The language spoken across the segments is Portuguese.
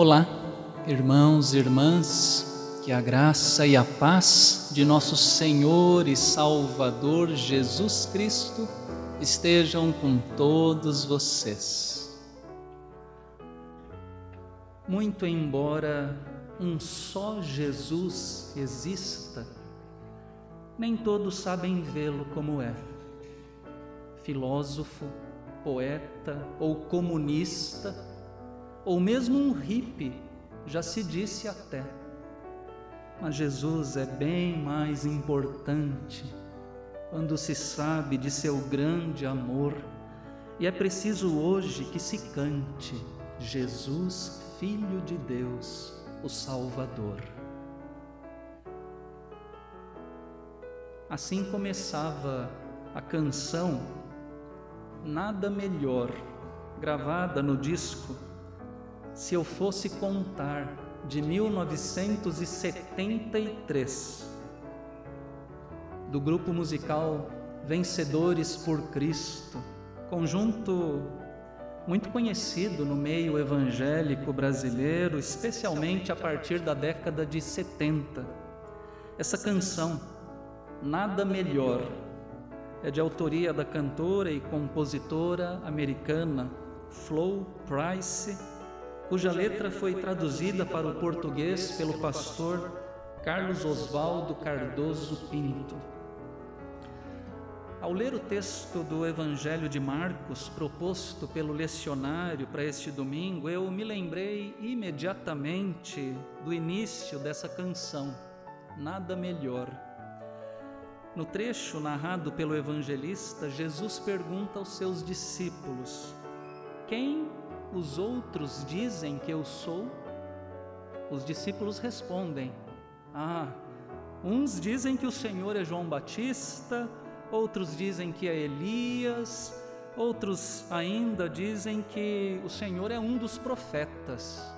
Olá, irmãos e irmãs, que a graça e a paz de nosso Senhor e Salvador Jesus Cristo estejam com todos vocês. Muito embora um só Jesus exista, nem todos sabem vê-lo como é. Filósofo, poeta ou comunista, ou mesmo um hippie, já se disse até. Mas Jesus é bem mais importante quando se sabe de seu grande amor, e é preciso hoje que se cante Jesus, Filho de Deus, o Salvador. Assim começava a canção Nada Melhor, gravada no disco se eu fosse contar de 1973, do grupo musical Vencedores por Cristo, conjunto muito conhecido no meio evangélico brasileiro, especialmente a partir da década de 70. Essa canção, Nada Melhor, é de autoria da cantora e compositora americana Flo Price cuja letra foi traduzida para o português pelo pastor Carlos Oswaldo Cardoso Pinto. Ao ler o texto do Evangelho de Marcos proposto pelo lecionário para este domingo, eu me lembrei imediatamente do início dessa canção, Nada Melhor. No trecho narrado pelo evangelista, Jesus pergunta aos seus discípulos: Quem os outros dizem que eu sou? Os discípulos respondem: Ah, uns dizem que o Senhor é João Batista, outros dizem que é Elias, outros ainda dizem que o Senhor é um dos profetas.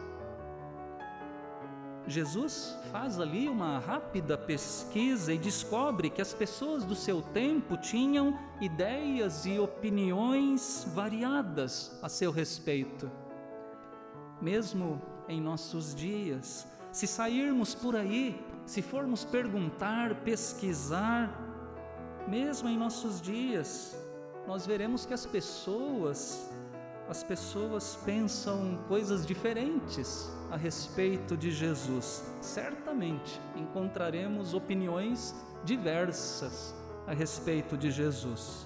Jesus faz ali uma rápida pesquisa e descobre que as pessoas do seu tempo tinham ideias e opiniões variadas a seu respeito. Mesmo em nossos dias, se sairmos por aí, se formos perguntar, pesquisar, mesmo em nossos dias, nós veremos que as pessoas as pessoas pensam coisas diferentes a respeito de Jesus. Certamente encontraremos opiniões diversas a respeito de Jesus.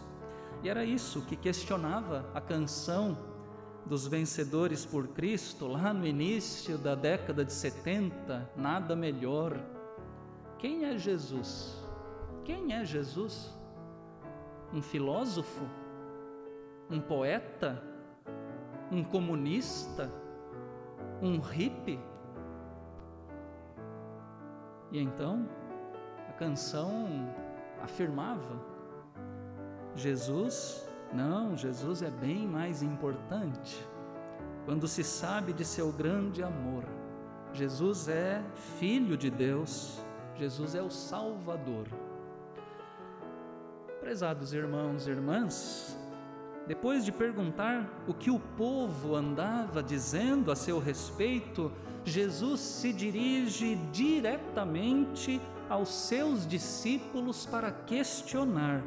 E era isso que questionava a canção dos vencedores por Cristo lá no início da década de 70, nada melhor. Quem é Jesus? Quem é Jesus? Um filósofo? Um poeta? Um comunista, um hippie. E então a canção afirmava: Jesus, não, Jesus é bem mais importante. Quando se sabe de seu grande amor, Jesus é Filho de Deus, Jesus é o Salvador. Prezados irmãos e irmãs, depois de perguntar o que o povo andava dizendo a seu respeito, Jesus se dirige diretamente aos seus discípulos para questionar.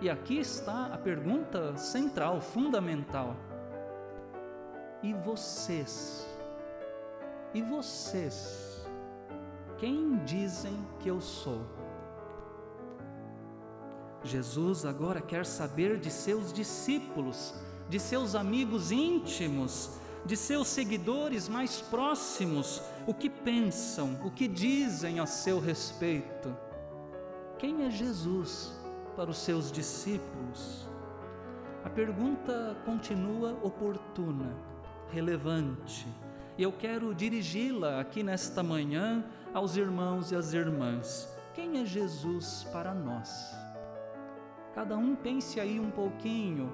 E aqui está a pergunta central, fundamental. E vocês? E vocês? Quem dizem que eu sou? Jesus agora quer saber de seus discípulos, de seus amigos íntimos, de seus seguidores mais próximos, o que pensam, o que dizem a seu respeito. Quem é Jesus para os seus discípulos? A pergunta continua oportuna, relevante, e eu quero dirigi-la aqui nesta manhã aos irmãos e às irmãs. Quem é Jesus para nós? Cada um pense aí um pouquinho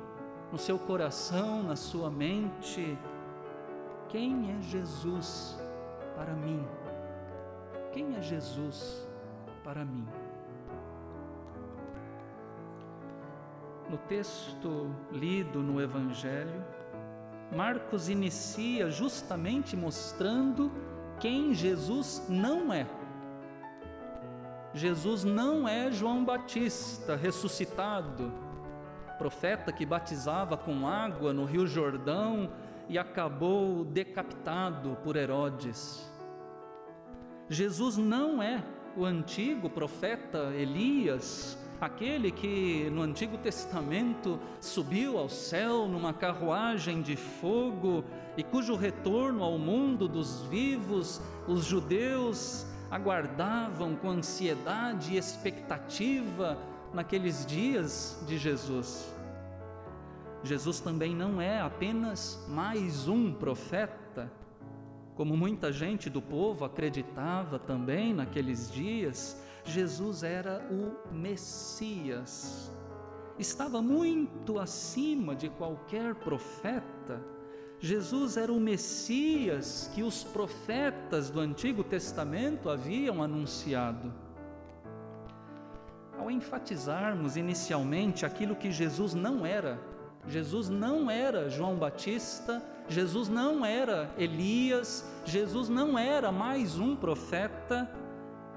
no seu coração, na sua mente. Quem é Jesus para mim? Quem é Jesus para mim? No texto lido no Evangelho, Marcos inicia justamente mostrando quem Jesus não é. Jesus não é João Batista ressuscitado, profeta que batizava com água no Rio Jordão e acabou decapitado por Herodes. Jesus não é o antigo profeta Elias, aquele que no Antigo Testamento subiu ao céu numa carruagem de fogo e cujo retorno ao mundo dos vivos os judeus aguardavam com ansiedade e expectativa naqueles dias de Jesus. Jesus também não é apenas mais um profeta, como muita gente do povo acreditava também naqueles dias, Jesus era o Messias. Estava muito acima de qualquer profeta Jesus era o Messias que os profetas do Antigo Testamento haviam anunciado. Ao enfatizarmos inicialmente aquilo que Jesus não era, Jesus não era João Batista, Jesus não era Elias, Jesus não era mais um profeta,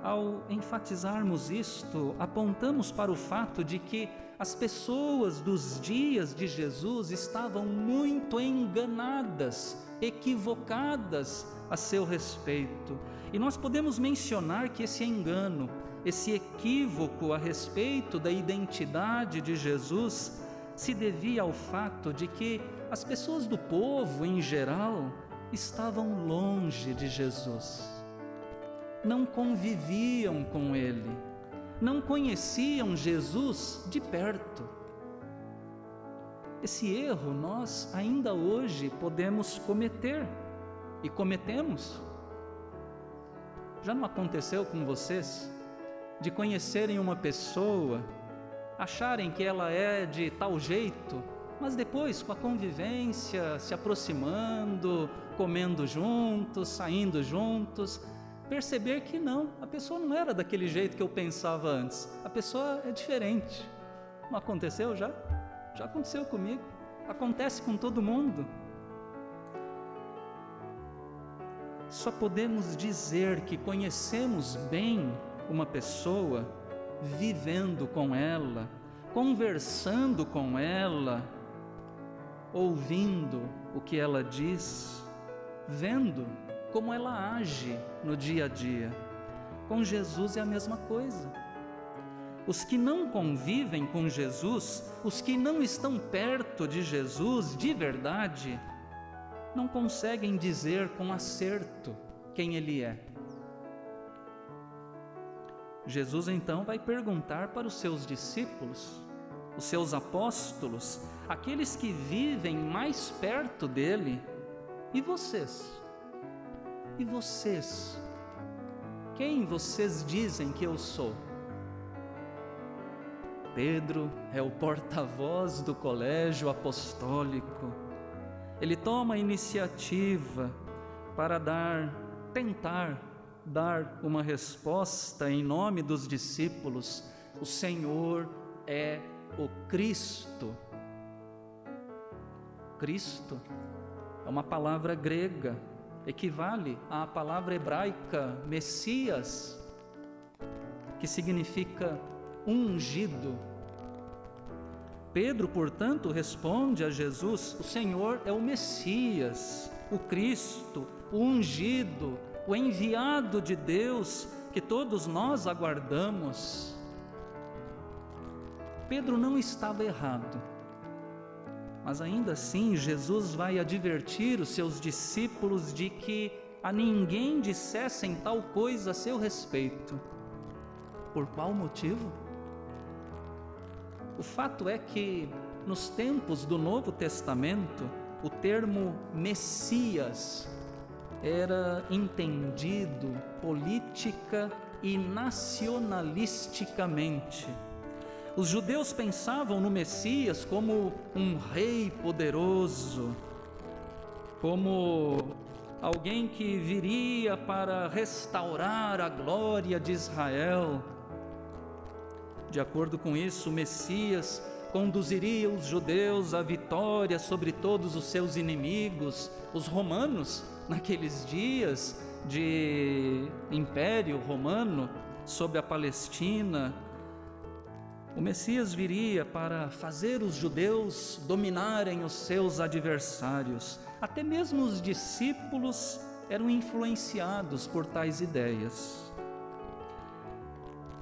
ao enfatizarmos isto, apontamos para o fato de que as pessoas dos dias de Jesus estavam muito enganadas, equivocadas a seu respeito. E nós podemos mencionar que esse engano, esse equívoco a respeito da identidade de Jesus se devia ao fato de que as pessoas do povo em geral estavam longe de Jesus, não conviviam com ele não conheciam Jesus de perto. Esse erro nós ainda hoje podemos cometer e cometemos. Já não aconteceu com vocês de conhecerem uma pessoa, acharem que ela é de tal jeito, mas depois, com a convivência, se aproximando, comendo juntos, saindo juntos, perceber que não, a pessoa não era daquele jeito que eu pensava antes. A pessoa é diferente. Não aconteceu já? Já aconteceu comigo. Acontece com todo mundo. Só podemos dizer que conhecemos bem uma pessoa vivendo com ela, conversando com ela, ouvindo o que ela diz, vendo como ela age no dia a dia. Com Jesus é a mesma coisa. Os que não convivem com Jesus, os que não estão perto de Jesus de verdade, não conseguem dizer com acerto quem Ele é. Jesus então vai perguntar para os seus discípulos, os seus apóstolos, aqueles que vivem mais perto dele, e vocês? E vocês? Quem vocês dizem que eu sou? Pedro é o porta-voz do colégio apostólico. Ele toma a iniciativa para dar, tentar dar uma resposta em nome dos discípulos. O Senhor é o Cristo. Cristo é uma palavra grega equivale à palavra hebraica Messias, que significa ungido. Pedro, portanto, responde a Jesus: O Senhor é o Messias, o Cristo, o ungido, o enviado de Deus que todos nós aguardamos. Pedro não estava errado. Mas ainda assim, Jesus vai advertir os seus discípulos de que a ninguém dissessem tal coisa a seu respeito. Por qual motivo? O fato é que, nos tempos do Novo Testamento, o termo Messias era entendido política e nacionalisticamente os judeus pensavam no Messias como um rei poderoso, como alguém que viria para restaurar a glória de Israel. De acordo com isso, o Messias conduziria os judeus à vitória sobre todos os seus inimigos, os romanos, naqueles dias de Império Romano sobre a Palestina. O Messias viria para fazer os judeus dominarem os seus adversários. Até mesmo os discípulos eram influenciados por tais ideias.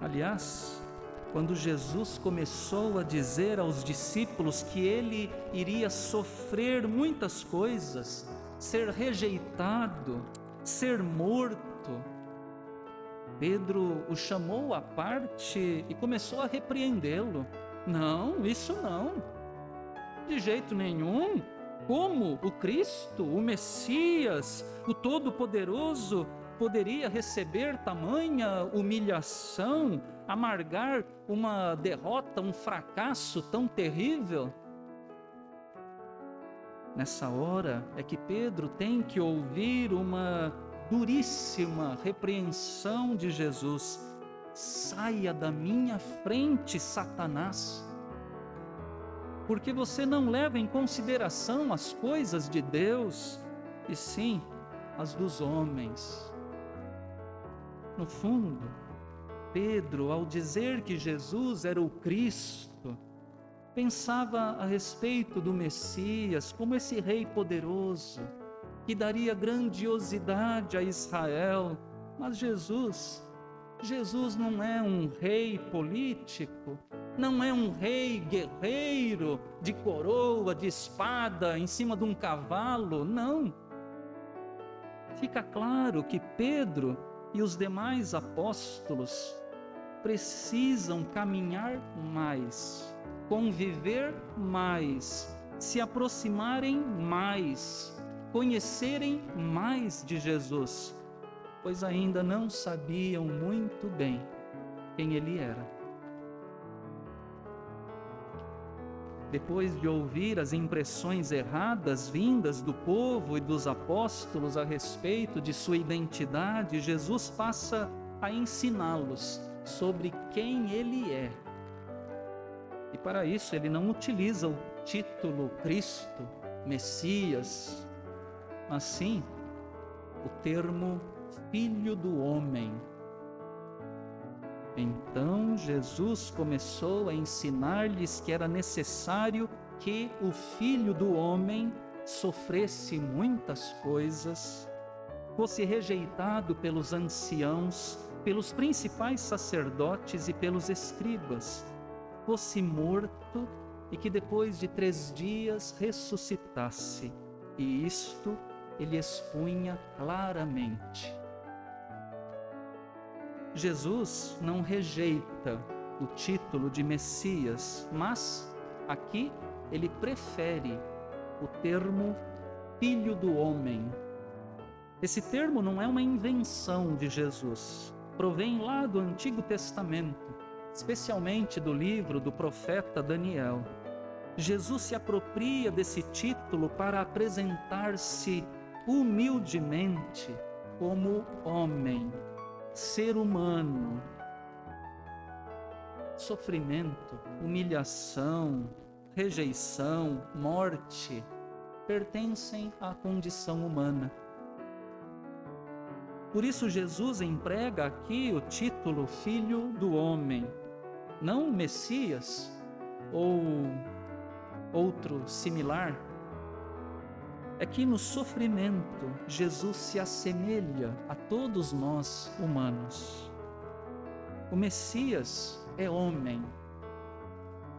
Aliás, quando Jesus começou a dizer aos discípulos que ele iria sofrer muitas coisas, ser rejeitado, ser morto, Pedro o chamou à parte e começou a repreendê-lo. Não, isso não. De jeito nenhum. Como o Cristo, o Messias, o Todo-Poderoso, poderia receber tamanha humilhação, amargar uma derrota, um fracasso tão terrível? Nessa hora é que Pedro tem que ouvir uma duríssima repreensão de Jesus: saia da minha frente, Satanás, porque você não leva em consideração as coisas de Deus, e sim as dos homens. No fundo, Pedro, ao dizer que Jesus era o Cristo, pensava a respeito do Messias como esse rei poderoso que daria grandiosidade a Israel. Mas Jesus, Jesus não é um rei político, não é um rei guerreiro de coroa, de espada, em cima de um cavalo, não. Fica claro que Pedro e os demais apóstolos precisam caminhar mais, conviver mais, se aproximarem mais, conhecerem mais de Jesus, pois ainda não sabiam muito bem quem ele era. Depois de ouvir as impressões erradas vindas do povo e dos apóstolos a respeito de sua identidade, Jesus passa a ensiná-los sobre quem ele é. E para isso ele não utiliza o título Cristo, Messias, mas sim o termo Filho do Homem então Jesus começou a ensinar-lhes que era necessário que o filho do homem sofresse muitas coisas, fosse rejeitado pelos anciãos, pelos principais sacerdotes e pelos escribas, fosse morto e que depois de três dias ressuscitasse. E isto ele expunha claramente. Jesus não rejeita o título de Messias, mas aqui ele prefere o termo Filho do Homem. Esse termo não é uma invenção de Jesus, provém lá do Antigo Testamento, especialmente do livro do profeta Daniel. Jesus se apropria desse título para apresentar-se humildemente como homem ser humano, sofrimento, humilhação, rejeição, morte, pertencem à condição humana. Por isso, Jesus emprega aqui o título Filho do Homem, não Messias ou outro similar, é que no sofrimento Jesus se assemelha a todos nós humanos. O Messias é homem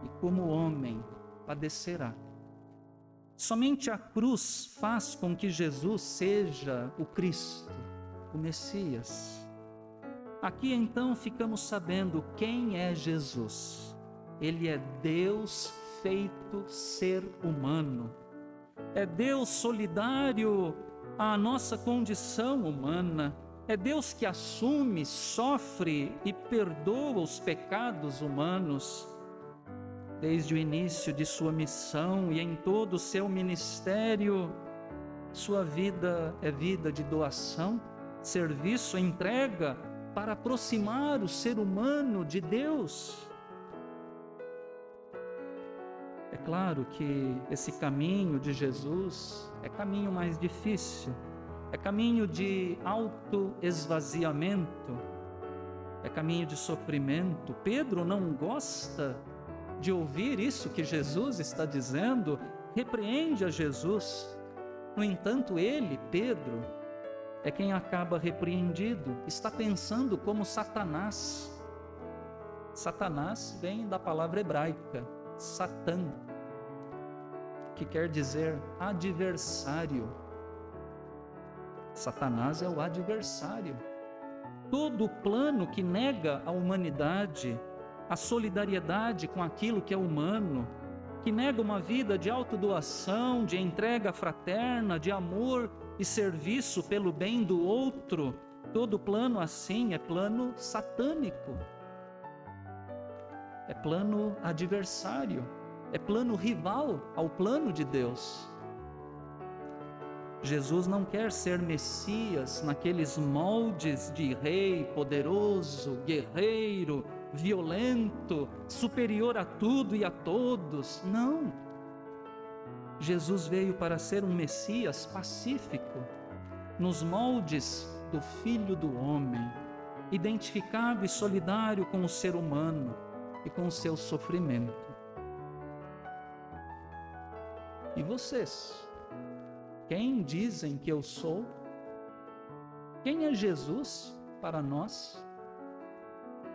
e, como homem, padecerá. Somente a cruz faz com que Jesus seja o Cristo, o Messias. Aqui então ficamos sabendo quem é Jesus. Ele é Deus feito ser humano é Deus solidário à nossa condição humana. É Deus que assume, sofre e perdoa os pecados humanos. Desde o início de sua missão e em todo o seu ministério, sua vida é vida de doação, serviço, entrega para aproximar o ser humano de Deus. É claro que esse caminho de Jesus é caminho mais difícil, é caminho de auto-esvaziamento, é caminho de sofrimento. Pedro não gosta de ouvir isso que Jesus está dizendo, repreende a Jesus. No entanto, ele, Pedro, é quem acaba repreendido, está pensando como Satanás. Satanás vem da palavra hebraica, Satã, que quer dizer adversário. Satanás é o adversário. Todo plano que nega a humanidade, a solidariedade com aquilo que é humano, que nega uma vida de autodoação, de entrega fraterna, de amor e serviço pelo bem do outro, todo plano assim é plano satânico. É plano adversário, é plano rival ao plano de Deus. Jesus não quer ser Messias naqueles moldes de rei poderoso, guerreiro, violento, superior a tudo e a todos. Não. Jesus veio para ser um Messias pacífico, nos moldes do Filho do Homem, identificado e solidário com o ser humano e com o seu sofrimento. E vocês? Quem dizem que eu sou? Quem é Jesus para nós?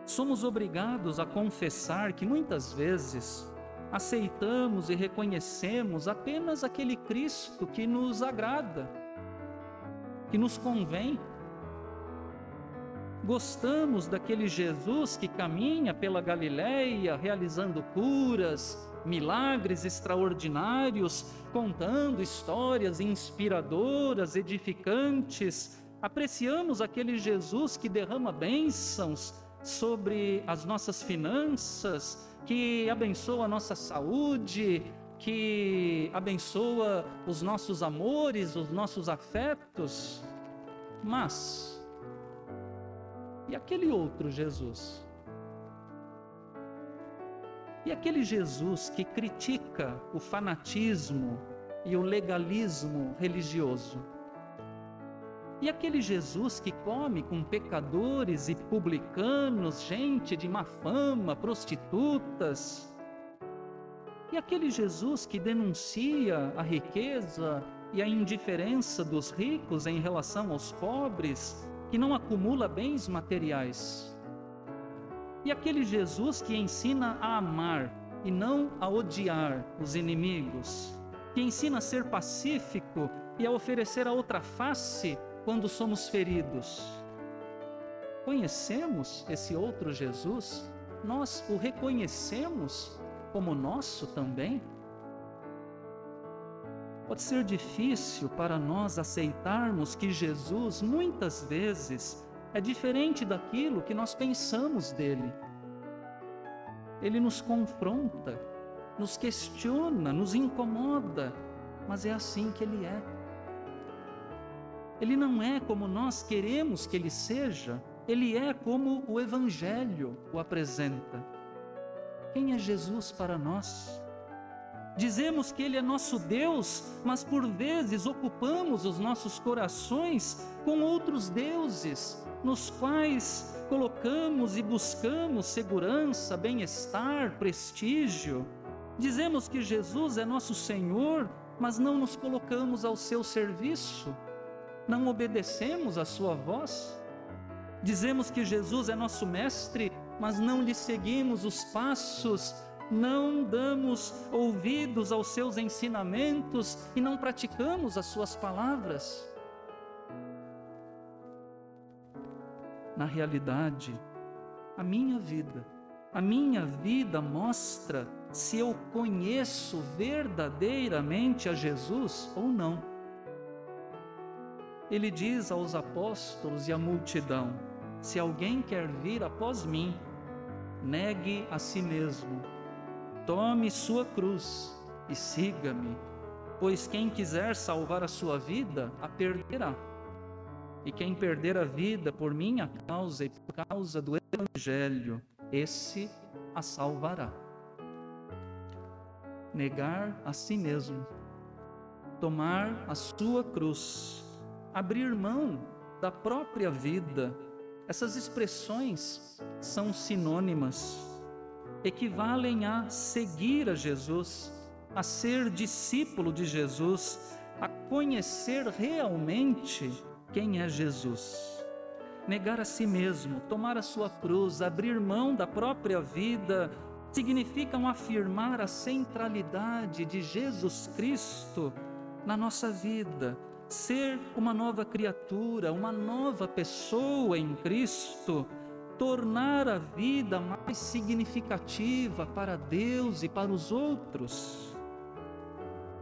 Somos obrigados a confessar que muitas vezes aceitamos e reconhecemos apenas aquele Cristo que nos agrada, que nos convém. Gostamos daquele Jesus que caminha pela Galileia realizando curas, milagres extraordinários, contando histórias inspiradoras, edificantes. Apreciamos aquele Jesus que derrama bênçãos sobre as nossas finanças, que abençoa a nossa saúde, que abençoa os nossos amores, os nossos afetos. Mas, e aquele outro Jesus? E aquele Jesus que critica o fanatismo e o legalismo religioso? E aquele Jesus que come com pecadores e publicanos, gente de má fama, prostitutas. E aquele Jesus que denuncia a riqueza e a indiferença dos ricos em relação aos pobres, que não acumula bens materiais. E aquele Jesus que ensina a amar e não a odiar os inimigos, que ensina a ser pacífico e a oferecer a outra face quando somos feridos. Conhecemos esse outro Jesus? Nós o reconhecemos como nosso também? Pode ser difícil para nós aceitarmos que Jesus muitas vezes é diferente daquilo que nós pensamos dele. Ele nos confronta, nos questiona, nos incomoda, mas é assim que ele é. Ele não é como nós queremos que ele seja, ele é como o Evangelho o apresenta. Quem é Jesus para nós? Dizemos que Ele é nosso Deus, mas por vezes ocupamos os nossos corações com outros deuses, nos quais colocamos e buscamos segurança, bem-estar, prestígio. Dizemos que Jesus é nosso Senhor, mas não nos colocamos ao seu serviço não obedecemos a Sua voz? Dizemos que Jesus é nosso Mestre, mas não lhe seguimos os passos, não damos ouvidos aos seus ensinamentos e não praticamos as Suas palavras? Na realidade, a minha vida, a minha vida mostra se eu conheço verdadeiramente a Jesus ou não ele diz aos apóstolos e à multidão: Se alguém quer vir após mim, negue a si mesmo, tome sua cruz e siga-me, pois quem quiser salvar a sua vida, a perderá. E quem perder a vida por minha causa e por causa do Evangelho, esse a salvará. negar a si mesmo, tomar a sua cruz, abrir mão da própria vida. Essas expressões são sinônimas, equivalem a seguir a Jesus, a ser discípulo de Jesus, a conhecer realmente quem é Jesus. Negar a si mesmo, tomar a sua cruz, abrir mão da própria vida, significam afirmar a centralidade de Jesus Cristo na nossa vida, ser uma nova criatura, uma nova pessoa em Cristo, tornar a vida mais significativa para Deus e para os outros.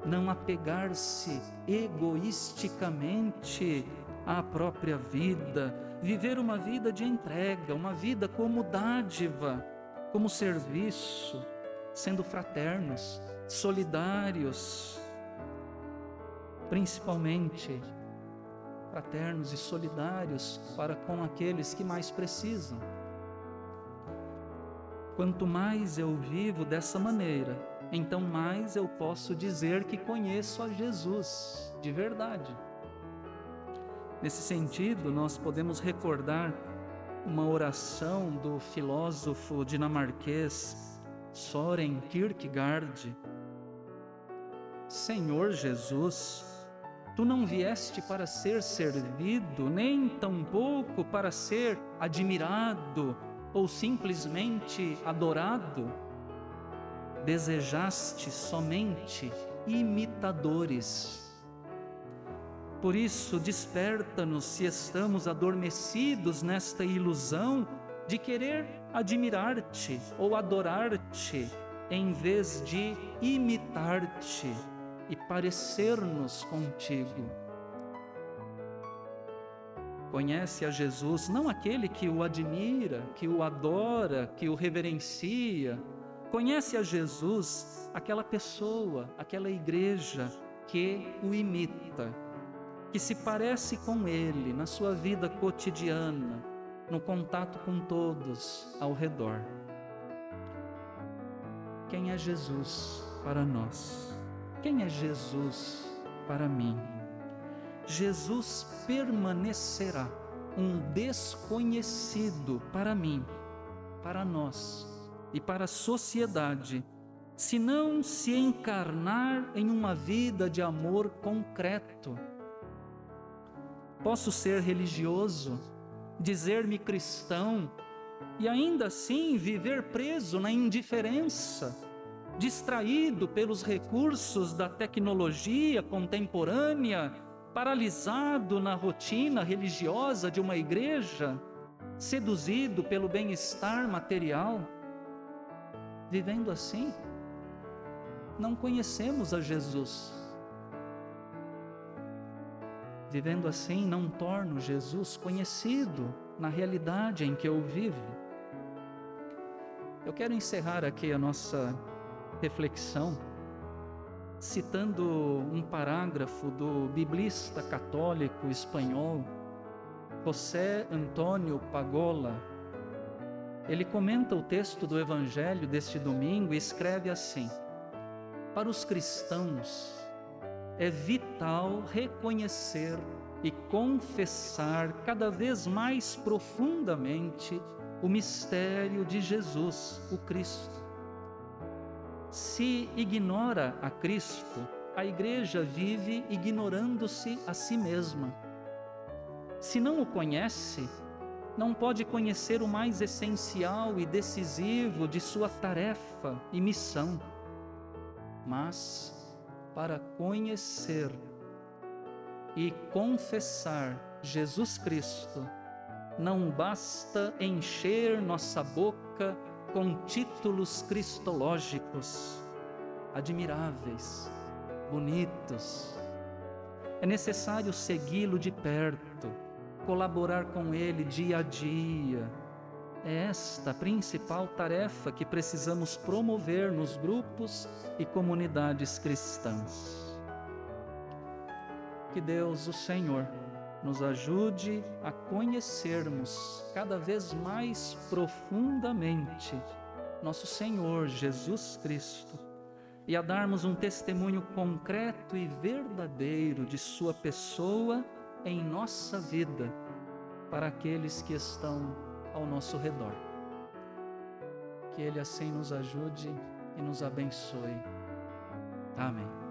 Não apegar-se egoisticamente à própria vida, viver uma vida de entrega, uma vida como dádiva, como serviço, sendo fraternos, solidários, principalmente fraternos e solidários para com aqueles que mais precisam. Quanto mais eu vivo dessa maneira, então mais eu posso dizer que conheço a Jesus de verdade. Nesse sentido, nós podemos recordar uma oração do filósofo dinamarquês Soren Kierkegaard. Senhor Jesus, tu não vieste para ser servido, nem tampouco para ser admirado ou simplesmente adorado. Desejaste somente imitadores por isso, desperta-nos se estamos adormecidos nesta ilusão de querer admirar-te ou adorar-te, em vez de imitar-te e parecer-nos contigo. Conhece a Jesus não aquele que o admira, que o adora, que o reverencia. Conhece a Jesus aquela pessoa, aquela igreja que o imita que se parece com Ele na sua vida cotidiana, no contato com todos ao redor. Quem é Jesus para nós? Quem é Jesus para mim? Jesus permanecerá um desconhecido para mim, para nós e para a sociedade, se não se encarnar em uma vida de amor concreto Posso ser religioso, dizer-me cristão e ainda assim viver preso na indiferença, distraído pelos recursos da tecnologia contemporânea, paralisado na rotina religiosa de uma igreja, seduzido pelo bem-estar material. Vivendo assim, não conhecemos a Jesus Vivendo assim, não torno Jesus conhecido na realidade em que eu vivo. Eu quero encerrar aqui a nossa reflexão citando um parágrafo do biblista católico espanhol José Antônio Pagola. Ele comenta o texto do evangelho deste domingo e escreve assim: Para os cristãos, é vital reconhecer e confessar cada vez mais profundamente o mistério de Jesus, o Cristo. Se ignora a Cristo, a igreja vive ignorando-se a si mesma. Se não o conhece, não pode conhecer o mais essencial e decisivo de sua tarefa e missão. Mas para conhecer e confessar Jesus Cristo, não basta encher nossa boca com títulos cristológicos admiráveis, bonitos. É necessário segui-lo de perto, colaborar com ele dia a dia, é esta a principal tarefa que precisamos promover nos grupos e comunidades cristãs. Que Deus, o Senhor, nos ajude a conhecermos cada vez mais profundamente nosso Senhor Jesus Cristo e a darmos um testemunho concreto e verdadeiro de Sua pessoa em nossa vida para aqueles que estão ao nosso redor. Que Ele assim nos ajude e nos abençoe. Amém.